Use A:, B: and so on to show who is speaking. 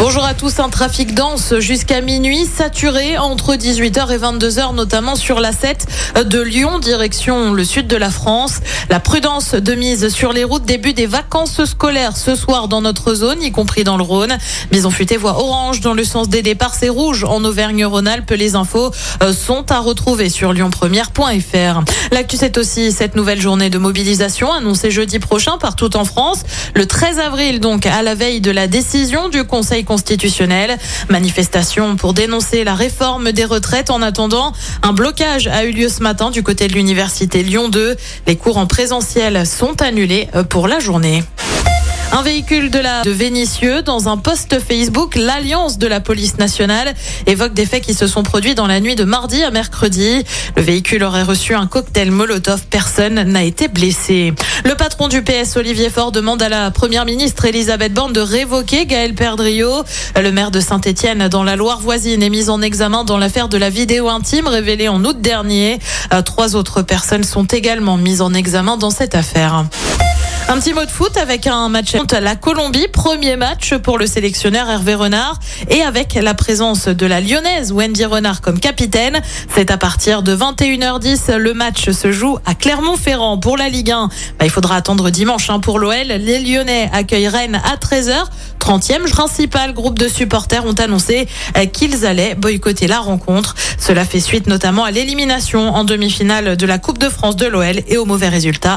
A: Bonjour à tous, un trafic dense jusqu'à minuit, saturé entre 18h et 22h, notamment sur la 7 de Lyon, direction le sud de la France. La prudence de mise sur les routes, début des vacances scolaires ce soir dans notre zone, y compris dans le Rhône. Maison futée voie orange dans le sens des départs, c'est rouge en Auvergne-Rhône-Alpes. Les infos euh, sont à retrouver sur lyonpremière.fr. L'actu, c'est aussi cette nouvelle journée de mobilisation annoncée jeudi prochain partout en France. Le 13 avril, donc, à la veille de la décision du Conseil constitutionnel. Manifestation pour dénoncer la réforme des retraites. En attendant, un blocage a eu lieu ce matin du côté de l'université Lyon 2. Les cours en présentiel sont annulés pour la journée. Un véhicule de la de Vénissieux dans un post Facebook, l'Alliance de la police nationale évoque des faits qui se sont produits dans la nuit de mardi à mercredi. Le véhicule aurait reçu un cocktail Molotov. Personne n'a été blessé. Le patron du PS, Olivier Faure, demande à la première ministre Elisabeth Borne de révoquer Gaël Perdriau. Le maire de Saint-Etienne dans la Loire voisine est mis en examen dans l'affaire de la vidéo intime révélée en août dernier. Euh, trois autres personnes sont également mises en examen dans cette affaire. Un petit mot de foot avec un match contre la Colombie, premier match pour le sélectionneur Hervé Renard et avec la présence de la lyonnaise Wendy Renard comme capitaine. C'est à partir de 21h10, le match se joue à Clermont-Ferrand pour la Ligue 1. Bah, il faudra attendre dimanche hein, pour l'OL. Les Lyonnais accueillent Rennes à 13h. 30e principal groupe de supporters ont annoncé euh, qu'ils allaient boycotter la rencontre. Cela fait suite notamment à l'élimination en demi-finale de la Coupe de France de l'OL et aux mauvais résultats.